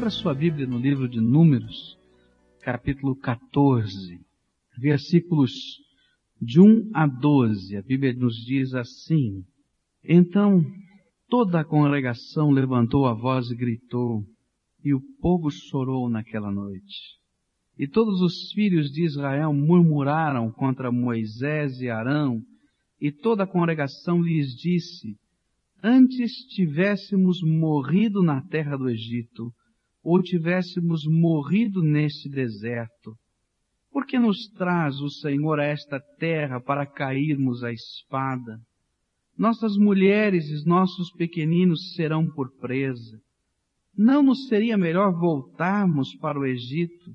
Abra sua Bíblia no livro de Números, capítulo 14, versículos de 1 a 12. A Bíblia nos diz assim: Então toda a congregação levantou a voz e gritou, e o povo chorou naquela noite. E todos os filhos de Israel murmuraram contra Moisés e Arão, e toda a congregação lhes disse, Antes tivéssemos morrido na terra do Egito, ou tivéssemos morrido neste deserto, por que nos traz o Senhor a esta terra para cairmos à espada? Nossas mulheres e nossos pequeninos serão por presa. Não nos seria melhor voltarmos para o Egito?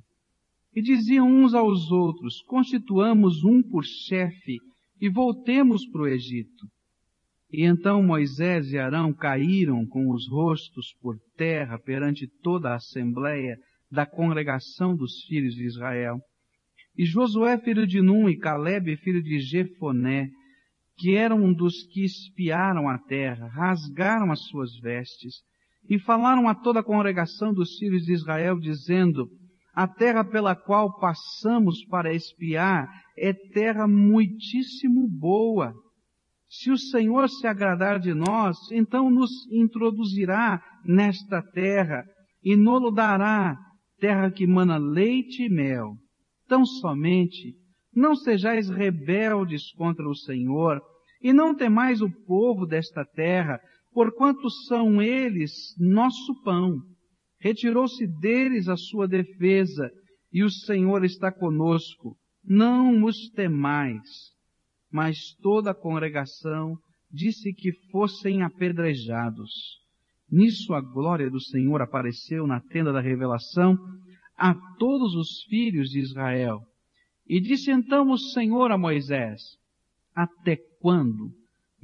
E diziam uns aos outros, constituamos um por chefe e voltemos para o Egito. E então Moisés e Arão caíram com os rostos por terra perante toda a assembleia da congregação dos filhos de Israel. E Josué, filho de Num, e Caleb, filho de Jefoné, que eram dos que espiaram a terra, rasgaram as suas vestes e falaram a toda a congregação dos filhos de Israel, dizendo, a terra pela qual passamos para espiar é terra muitíssimo boa. Se o Senhor se agradar de nós, então nos introduzirá nesta terra e nolo dará terra que mana leite e mel. Tão somente não sejais rebeldes contra o Senhor e não temais o povo desta terra, porquanto são eles nosso pão retirou-se deles a sua defesa, e o Senhor está conosco. Não os temais. Mas toda a congregação disse que fossem apedrejados. Nisso a glória do Senhor apareceu na tenda da revelação a todos os filhos de Israel. E disse então o Senhor a Moisés, até quando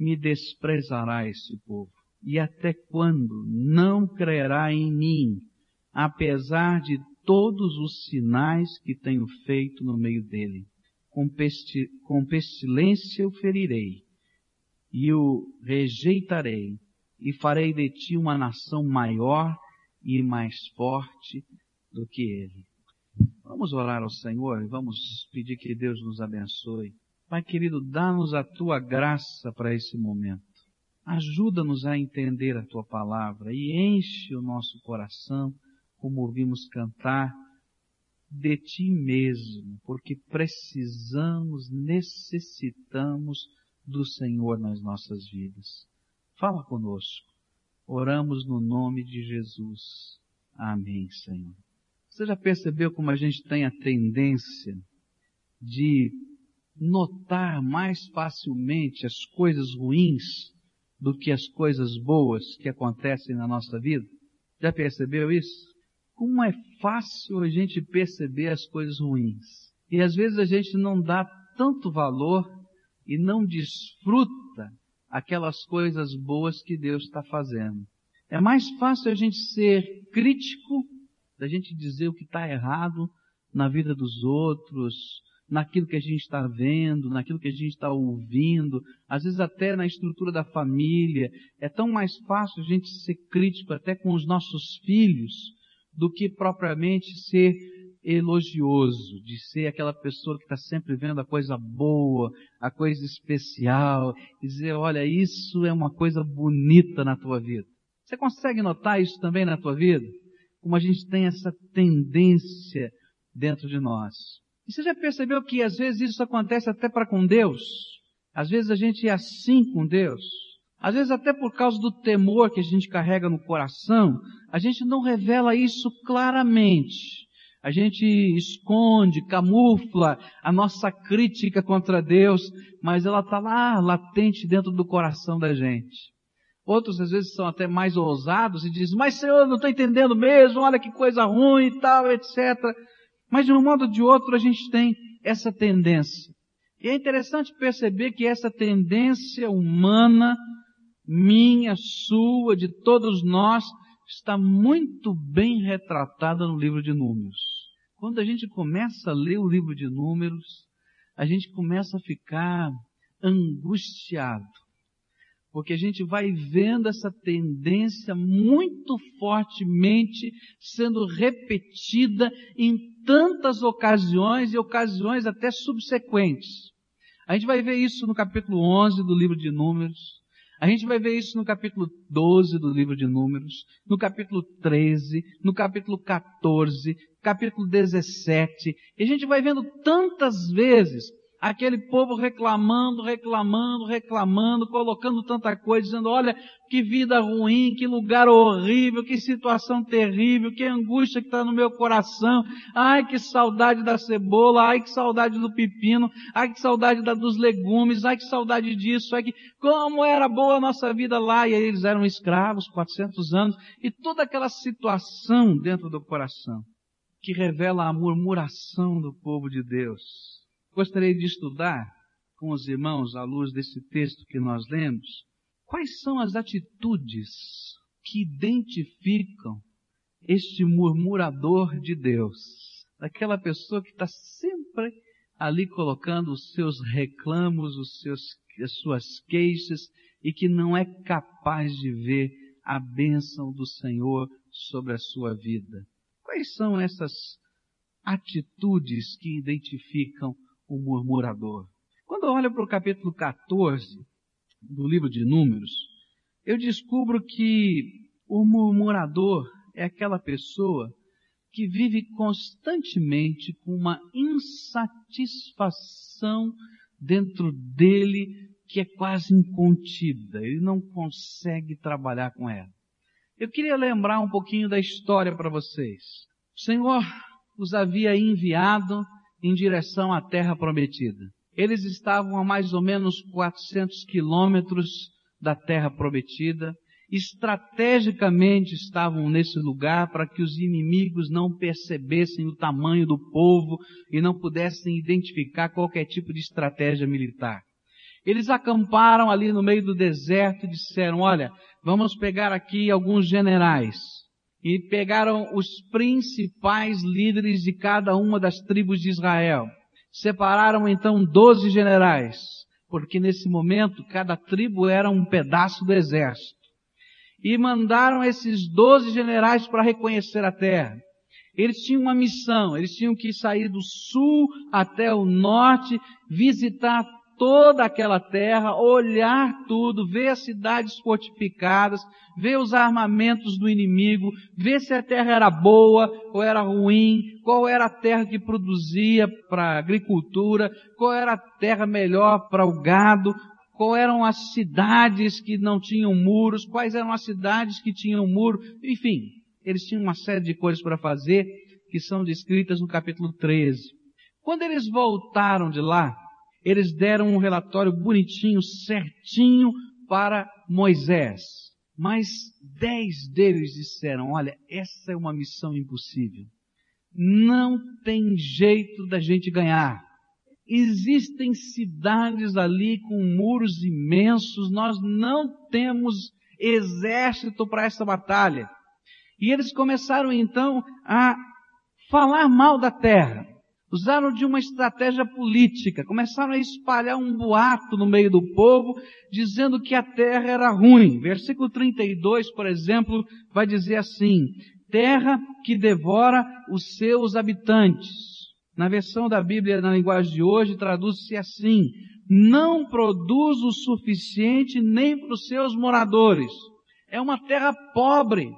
me desprezará esse povo? E até quando não crerá em mim? apesar de todos os sinais que tenho feito no meio dele. Com, pesti com pestilência o ferirei, e o rejeitarei, e farei de ti uma nação maior e mais forte do que ele. Vamos orar ao Senhor e vamos pedir que Deus nos abençoe. Pai querido, dá-nos a tua graça para esse momento. Ajuda-nos a entender a tua palavra e enche o nosso coração como ouvimos cantar, de ti mesmo, porque precisamos, necessitamos do Senhor nas nossas vidas. Fala conosco. Oramos no nome de Jesus. Amém, Senhor. Você já percebeu como a gente tem a tendência de notar mais facilmente as coisas ruins do que as coisas boas que acontecem na nossa vida? Já percebeu isso? Como é fácil a gente perceber as coisas ruins. E às vezes a gente não dá tanto valor e não desfruta aquelas coisas boas que Deus está fazendo. É mais fácil a gente ser crítico, da gente dizer o que está errado na vida dos outros, naquilo que a gente está vendo, naquilo que a gente está ouvindo, às vezes até na estrutura da família. É tão mais fácil a gente ser crítico até com os nossos filhos do que propriamente ser elogioso, de ser aquela pessoa que está sempre vendo a coisa boa, a coisa especial, e dizer, olha, isso é uma coisa bonita na tua vida. Você consegue notar isso também na tua vida? Como a gente tem essa tendência dentro de nós. E você já percebeu que às vezes isso acontece até para com Deus? Às vezes a gente é assim com Deus. Às vezes até por causa do temor que a gente carrega no coração, a gente não revela isso claramente. A gente esconde, camufla a nossa crítica contra Deus, mas ela está lá latente dentro do coração da gente. Outros às vezes são até mais ousados e dizem, mas Senhor, não estou entendendo mesmo, olha que coisa ruim e tal, etc. Mas de um modo ou de outro a gente tem essa tendência. E é interessante perceber que essa tendência humana minha, sua, de todos nós, está muito bem retratada no livro de Números. Quando a gente começa a ler o livro de Números, a gente começa a ficar angustiado. porque a gente vai vendo essa tendência muito fortemente sendo repetida em tantas ocasiões e ocasiões até subsequentes. A gente vai ver isso no capítulo 11 do livro de Números. A gente vai ver isso no capítulo 12 do livro de Números, no capítulo 13, no capítulo 14, capítulo 17. E a gente vai vendo tantas vezes aquele povo reclamando, reclamando, reclamando, colocando tanta coisa, dizendo, olha, que vida ruim, que lugar horrível, que situação terrível, que angústia que está no meu coração, ai que saudade da cebola, ai que saudade do pepino, ai que saudade da, dos legumes, ai que saudade disso, ai que, como era boa a nossa vida lá, e aí eles eram escravos, 400 anos, e toda aquela situação dentro do coração, que revela a murmuração do povo de Deus Gostaria de estudar com os irmãos, à luz desse texto que nós lemos, quais são as atitudes que identificam este murmurador de Deus, aquela pessoa que está sempre ali colocando os seus reclamos, os seus, as suas queixas e que não é capaz de ver a bênção do Senhor sobre a sua vida. Quais são essas atitudes que identificam o murmurador. Quando eu olho para o capítulo 14 do livro de Números, eu descubro que o murmurador é aquela pessoa que vive constantemente com uma insatisfação dentro dele que é quase incontida. Ele não consegue trabalhar com ela. Eu queria lembrar um pouquinho da história para vocês. O Senhor os havia enviado em direção à terra prometida. Eles estavam a mais ou menos 400 quilômetros da terra prometida, estrategicamente estavam nesse lugar para que os inimigos não percebessem o tamanho do povo e não pudessem identificar qualquer tipo de estratégia militar. Eles acamparam ali no meio do deserto e disseram, olha, vamos pegar aqui alguns generais e pegaram os principais líderes de cada uma das tribos de Israel. Separaram então doze generais, porque nesse momento cada tribo era um pedaço do exército. E mandaram esses doze generais para reconhecer a terra. Eles tinham uma missão, eles tinham que sair do sul até o norte, visitar toda aquela terra, olhar tudo, ver as cidades fortificadas, ver os armamentos do inimigo, ver se a terra era boa ou era ruim, qual era a terra que produzia para a agricultura, qual era a terra melhor para o gado, qual eram as cidades que não tinham muros, quais eram as cidades que tinham muro, enfim, eles tinham uma série de coisas para fazer que são descritas no capítulo 13. Quando eles voltaram de lá, eles deram um relatório bonitinho, certinho para Moisés. Mas dez deles disseram, olha, essa é uma missão impossível. Não tem jeito da gente ganhar. Existem cidades ali com muros imensos, nós não temos exército para essa batalha. E eles começaram então a falar mal da terra usaram de uma estratégia política, começaram a espalhar um boato no meio do povo, dizendo que a terra era ruim. Versículo 32, por exemplo, vai dizer assim, terra que devora os seus habitantes. Na versão da Bíblia na linguagem de hoje, traduz-se assim, não produz o suficiente nem para os seus moradores. É uma terra pobre.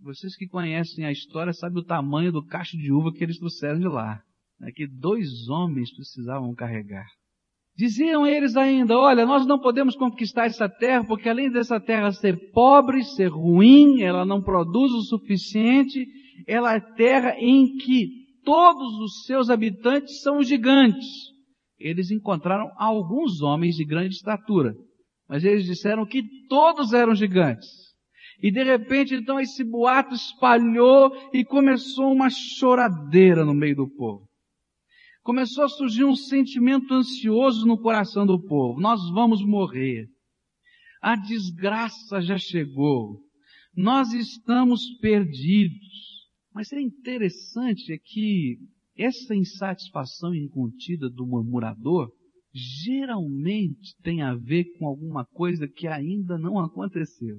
Vocês que conhecem a história sabem o tamanho do cacho de uva que eles trouxeram de lá né, que dois homens precisavam carregar. Diziam eles ainda, olha, nós não podemos conquistar essa terra, porque além dessa terra ser pobre, ser ruim, ela não produz o suficiente, ela é terra em que todos os seus habitantes são gigantes. Eles encontraram alguns homens de grande estatura, mas eles disseram que todos eram gigantes. E de repente, então, esse boato espalhou e começou uma choradeira no meio do povo começou a surgir um sentimento ansioso no coração do povo. Nós vamos morrer. A desgraça já chegou. Nós estamos perdidos. Mas é interessante é que essa insatisfação incontida do murmurador geralmente tem a ver com alguma coisa que ainda não aconteceu.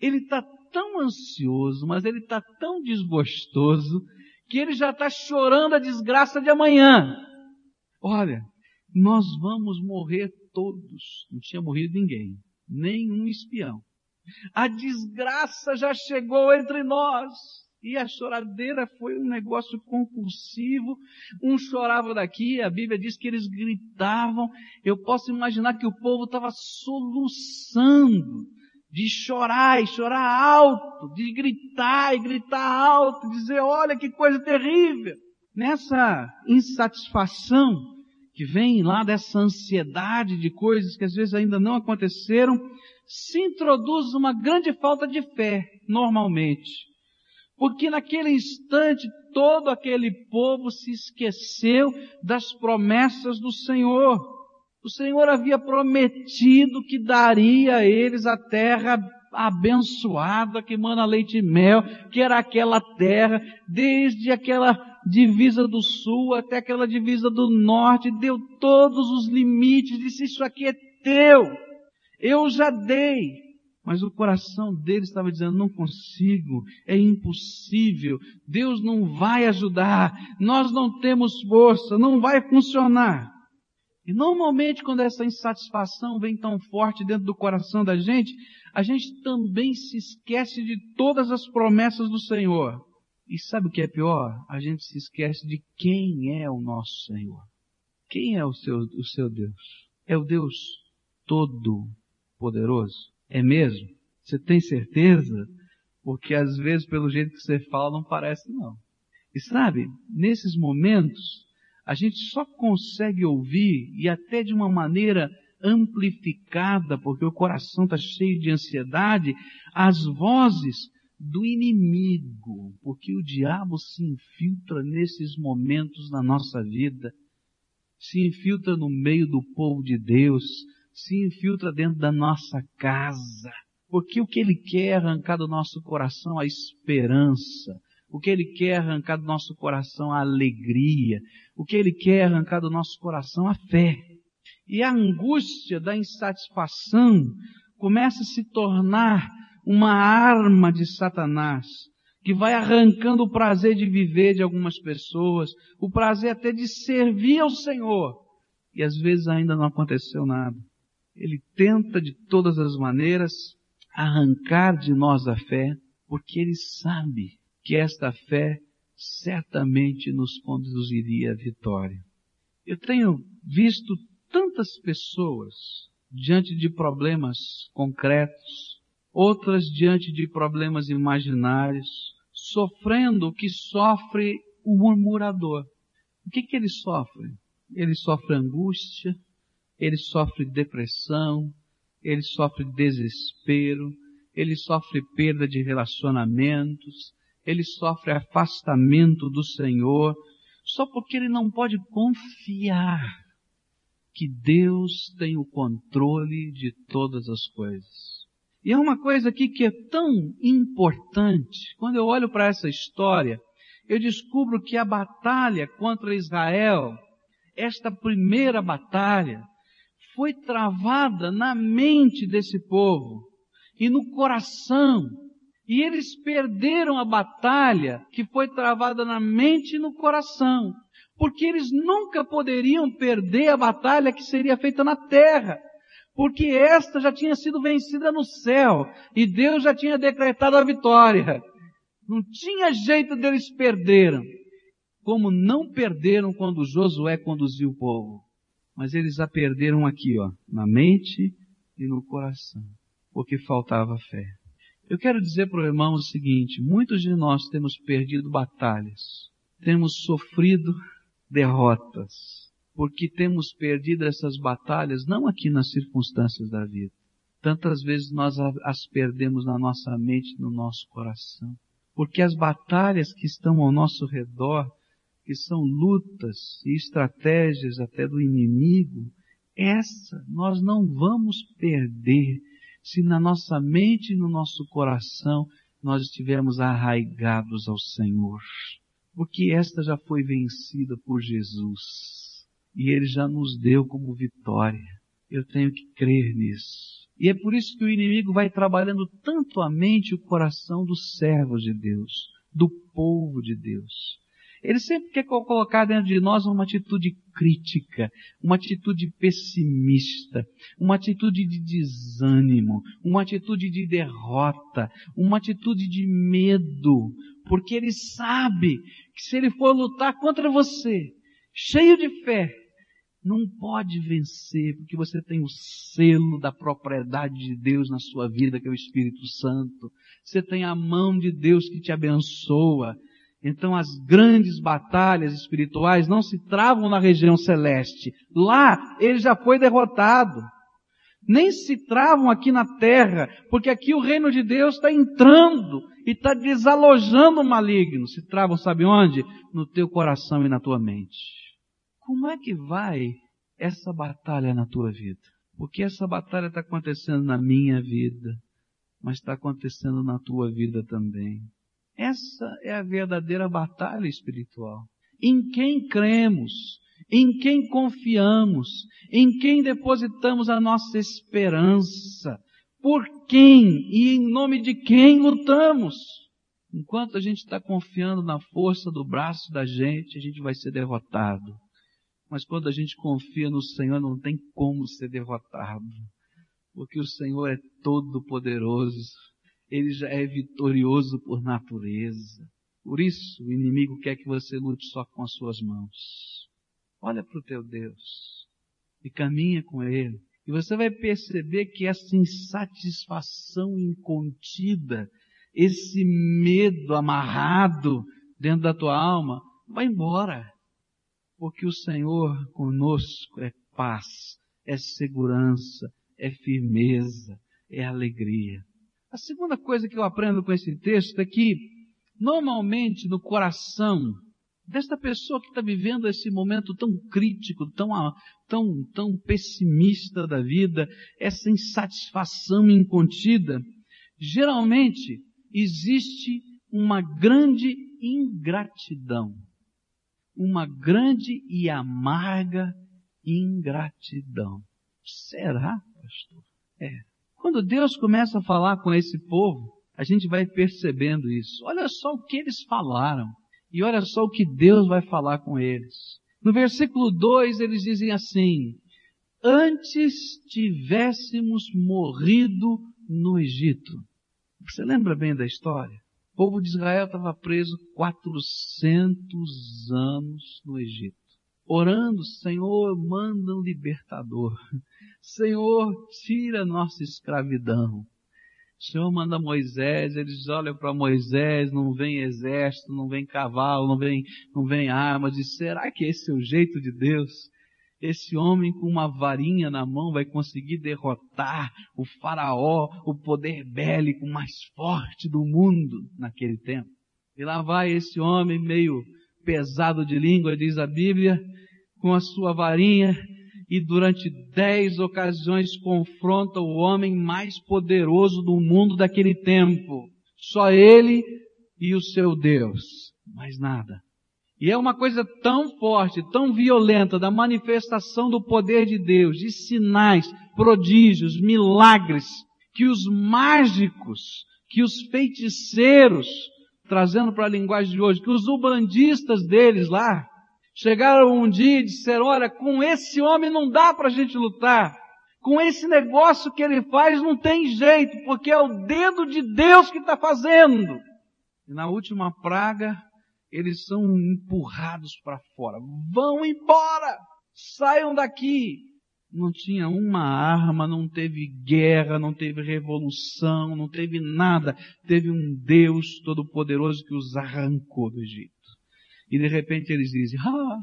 Ele está tão ansioso, mas ele está tão desgostoso, que ele já está chorando a desgraça de amanhã. Olha, nós vamos morrer todos. Não tinha morrido ninguém, nenhum espião. A desgraça já chegou entre nós. E a choradeira foi um negócio compulsivo. Um chorava daqui, a Bíblia diz que eles gritavam. Eu posso imaginar que o povo estava soluçando de chorar e chorar alto, de gritar e gritar alto, dizer, olha que coisa terrível. Nessa insatisfação que vem lá dessa ansiedade de coisas que às vezes ainda não aconteceram, se introduz uma grande falta de fé, normalmente. Porque naquele instante todo aquele povo se esqueceu das promessas do Senhor. O Senhor havia prometido que daria a eles a terra abençoada que mana leite e mel, que era aquela terra, desde aquela divisa do sul até aquela divisa do norte, deu todos os limites, disse isso aqui é teu, eu já dei. Mas o coração dele estava dizendo, não consigo, é impossível, Deus não vai ajudar, nós não temos força, não vai funcionar. E normalmente quando essa insatisfação vem tão forte dentro do coração da gente, a gente também se esquece de todas as promessas do Senhor. E sabe o que é pior? A gente se esquece de quem é o nosso Senhor. Quem é o seu, o seu Deus? É o Deus todo poderoso? É mesmo? Você tem certeza? Porque às vezes, pelo jeito que você fala, não parece não. E sabe, nesses momentos, a gente só consegue ouvir, e até de uma maneira amplificada, porque o coração está cheio de ansiedade, as vozes do inimigo, porque o diabo se infiltra nesses momentos na nossa vida, se infiltra no meio do povo de Deus, se infiltra dentro da nossa casa. Porque o que ele quer é arrancar do nosso coração a esperança, o que ele quer é arrancar do nosso coração a alegria, o que ele quer é arrancar do nosso coração a fé. E a angústia da insatisfação começa a se tornar uma arma de Satanás, que vai arrancando o prazer de viver de algumas pessoas, o prazer até de servir ao Senhor. E às vezes ainda não aconteceu nada. Ele tenta de todas as maneiras arrancar de nós a fé, porque ele sabe que esta fé certamente nos conduziria à vitória. Eu tenho visto tantas pessoas diante de problemas concretos, outras diante de problemas imaginários, sofrendo o que sofre o murmurador. O que, que ele sofre? Ele sofre angústia, ele sofre depressão, ele sofre desespero, ele sofre perda de relacionamentos, ele sofre afastamento do Senhor, só porque ele não pode confiar que Deus tem o controle de todas as coisas. E é uma coisa aqui que é tão importante. Quando eu olho para essa história, eu descubro que a batalha contra Israel, esta primeira batalha, foi travada na mente desse povo e no coração. E eles perderam a batalha que foi travada na mente e no coração. Porque eles nunca poderiam perder a batalha que seria feita na terra. Porque esta já tinha sido vencida no céu. E Deus já tinha decretado a vitória. Não tinha jeito deles perderam. Como não perderam quando Josué conduziu o povo mas eles a perderam aqui, ó, na mente e no coração, porque faltava fé. Eu quero dizer para o irmão o seguinte: muitos de nós temos perdido batalhas, temos sofrido derrotas, porque temos perdido essas batalhas não aqui nas circunstâncias da vida. Tantas vezes nós as perdemos na nossa mente, no nosso coração. Porque as batalhas que estão ao nosso redor que são lutas e estratégias até do inimigo, essa nós não vamos perder se na nossa mente e no nosso coração nós estivermos arraigados ao Senhor. Porque esta já foi vencida por Jesus. e Ele já nos deu como vitória. Eu tenho que crer nisso. E é por isso que o inimigo vai trabalhando tanto a mente e o coração dos servos de Deus, do povo de Deus. Ele sempre quer colocar dentro de nós uma atitude crítica, uma atitude pessimista, uma atitude de desânimo, uma atitude de derrota, uma atitude de medo, porque ele sabe que se ele for lutar contra você, cheio de fé, não pode vencer, porque você tem o selo da propriedade de Deus na sua vida, que é o Espírito Santo. Você tem a mão de Deus que te abençoa. Então as grandes batalhas espirituais não se travam na região celeste. Lá ele já foi derrotado. Nem se travam aqui na terra, porque aqui o reino de Deus está entrando e está desalojando o maligno. Se travam, sabe onde? No teu coração e na tua mente. Como é que vai essa batalha na tua vida? Porque essa batalha está acontecendo na minha vida, mas está acontecendo na tua vida também. Essa é a verdadeira batalha espiritual. Em quem cremos, em quem confiamos, em quem depositamos a nossa esperança, por quem e em nome de quem lutamos. Enquanto a gente está confiando na força do braço da gente, a gente vai ser derrotado. Mas quando a gente confia no Senhor, não tem como ser derrotado. Porque o Senhor é todo poderoso. Ele já é vitorioso por natureza. Por isso, o inimigo quer que você lute só com as suas mãos. Olha para o teu Deus e caminha com Ele. E você vai perceber que essa insatisfação incontida, esse medo amarrado dentro da tua alma, vai embora porque o Senhor conosco é paz, é segurança, é firmeza, é alegria. A segunda coisa que eu aprendo com esse texto é que, normalmente, no coração desta pessoa que está vivendo esse momento tão crítico, tão, tão, tão pessimista da vida, essa insatisfação incontida, geralmente existe uma grande ingratidão uma grande e amarga ingratidão. Será, pastor? É. Quando Deus começa a falar com esse povo, a gente vai percebendo isso. Olha só o que eles falaram. E olha só o que Deus vai falar com eles. No versículo 2 eles dizem assim: Antes tivéssemos morrido no Egito. Você lembra bem da história? O povo de Israel estava preso 400 anos no Egito. Orando, Senhor, manda um libertador. Senhor, tira nossa escravidão. O Senhor manda Moisés, eles olham para Moisés, não vem exército, não vem cavalo, não vem, não vem armas. E será que esse é o jeito de Deus? esse homem com uma varinha na mão vai conseguir derrotar o faraó, o poder bélico mais forte do mundo naquele tempo. E lá vai esse homem meio pesado de língua, diz a Bíblia, com a sua varinha e durante dez ocasiões confronta o homem mais poderoso do mundo daquele tempo. Só ele e o seu Deus. Mais nada. E é uma coisa tão forte, tão violenta da manifestação do poder de Deus, de sinais, prodígios, milagres, que os mágicos, que os feiticeiros, trazendo para a linguagem de hoje, que os ubandistas deles lá, chegaram um dia e disseram, olha, com esse homem não dá para a gente lutar. Com esse negócio que ele faz não tem jeito, porque é o dedo de Deus que está fazendo. E na última praga, eles são empurrados para fora. Vão embora! Saiam daqui! Não tinha uma arma, não teve guerra, não teve revolução, não teve nada. Teve um Deus todo-poderoso que os arrancou do Egito. E de repente eles dizem, ah,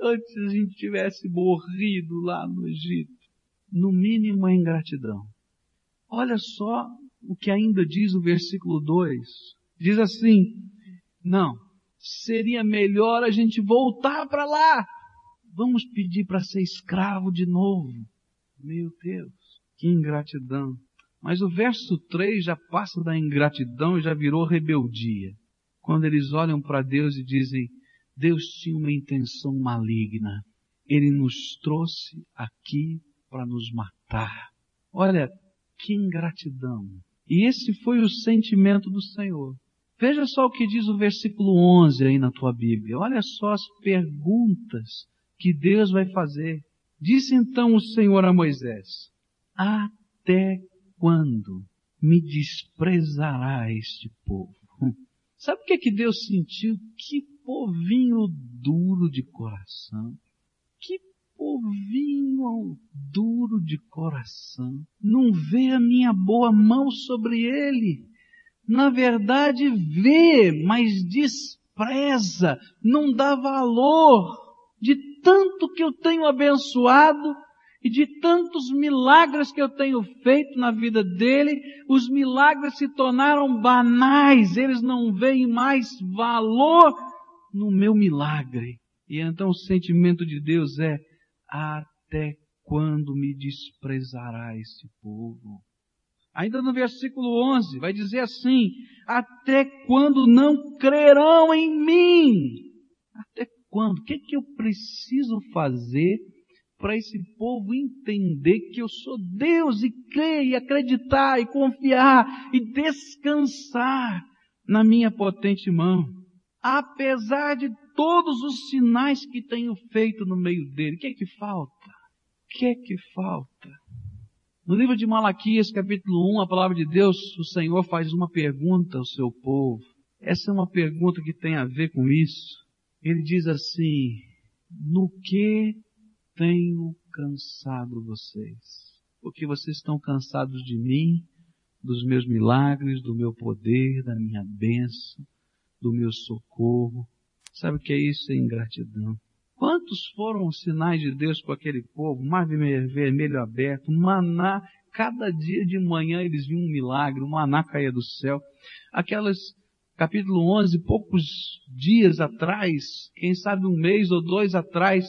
antes a gente tivesse morrido lá no Egito. No mínimo a ingratidão. Olha só o que ainda diz o versículo 2. Diz assim, não, seria melhor a gente voltar para lá. Vamos pedir para ser escravo de novo. Meu Deus, que ingratidão. Mas o verso 3 já passa da ingratidão e já virou rebeldia. Quando eles olham para Deus e dizem, Deus tinha uma intenção maligna. Ele nos trouxe aqui para nos matar. Olha, que ingratidão. E esse foi o sentimento do Senhor. Veja só o que diz o versículo 11 aí na tua Bíblia. Olha só as perguntas que Deus vai fazer. Disse então o Senhor a Moisés: Até quando me desprezará este povo? Sabe o que, é que Deus sentiu? Que povinho duro de coração. Que povinho duro de coração. Não vê a minha boa mão sobre ele. Na verdade, vê, mas despreza, não dá valor de tanto que eu tenho abençoado e de tantos milagres que eu tenho feito na vida dele, os milagres se tornaram banais, eles não veem mais valor no meu milagre. E então o sentimento de Deus é: até quando me desprezará esse povo? Ainda no versículo 11, vai dizer assim: até quando não crerão em mim? Até quando? O que, é que eu preciso fazer para esse povo entender que eu sou Deus e crer e acreditar e confiar e descansar na minha potente mão. Apesar de todos os sinais que tenho feito no meio dele, o que é que falta? O que é que falta? No livro de Malaquias, capítulo 1, a palavra de Deus, o Senhor faz uma pergunta ao seu povo. Essa é uma pergunta que tem a ver com isso. Ele diz assim: No que tenho cansado vocês, porque vocês estão cansados de mim, dos meus milagres, do meu poder, da minha bênção, do meu socorro. Sabe o que é isso? É ingratidão. Quantos foram os sinais de Deus com aquele povo? Mar vermelho aberto, maná. Cada dia de manhã eles viam um milagre, o maná caía do céu. Aquelas, capítulo 11, poucos dias atrás, quem sabe um mês ou dois atrás,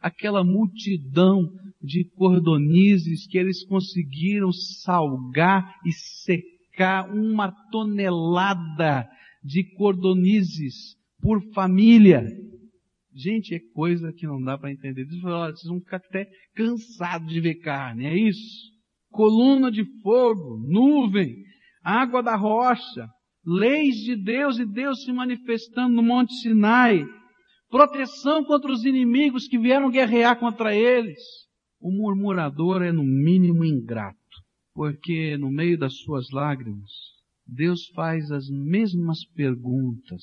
aquela multidão de cordonizes que eles conseguiram salgar e secar uma tonelada de cordonizes por família. Gente, é coisa que não dá para entender. Vocês vão ficar até cansados de ver carne, é isso? Coluna de fogo, nuvem, água da rocha, leis de Deus e Deus se manifestando no Monte Sinai proteção contra os inimigos que vieram guerrear contra eles. O murmurador é no mínimo ingrato, porque no meio das suas lágrimas, Deus faz as mesmas perguntas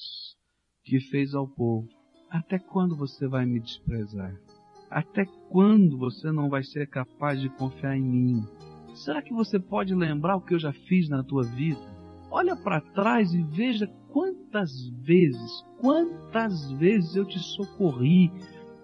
que fez ao povo. Até quando você vai me desprezar? Até quando você não vai ser capaz de confiar em mim? Será que você pode lembrar o que eu já fiz na tua vida? Olha para trás e veja quantas vezes, quantas vezes eu te socorri,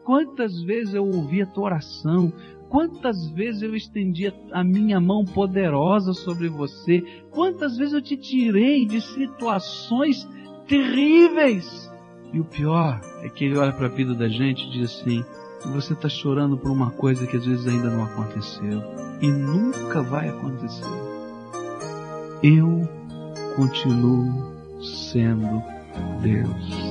quantas vezes eu ouvi a tua oração, quantas vezes eu estendi a minha mão poderosa sobre você, quantas vezes eu te tirei de situações terríveis. E o pior é que ele olha para a vida da gente e diz assim: você está chorando por uma coisa que às vezes ainda não aconteceu e nunca vai acontecer. Eu continuo sendo Deus.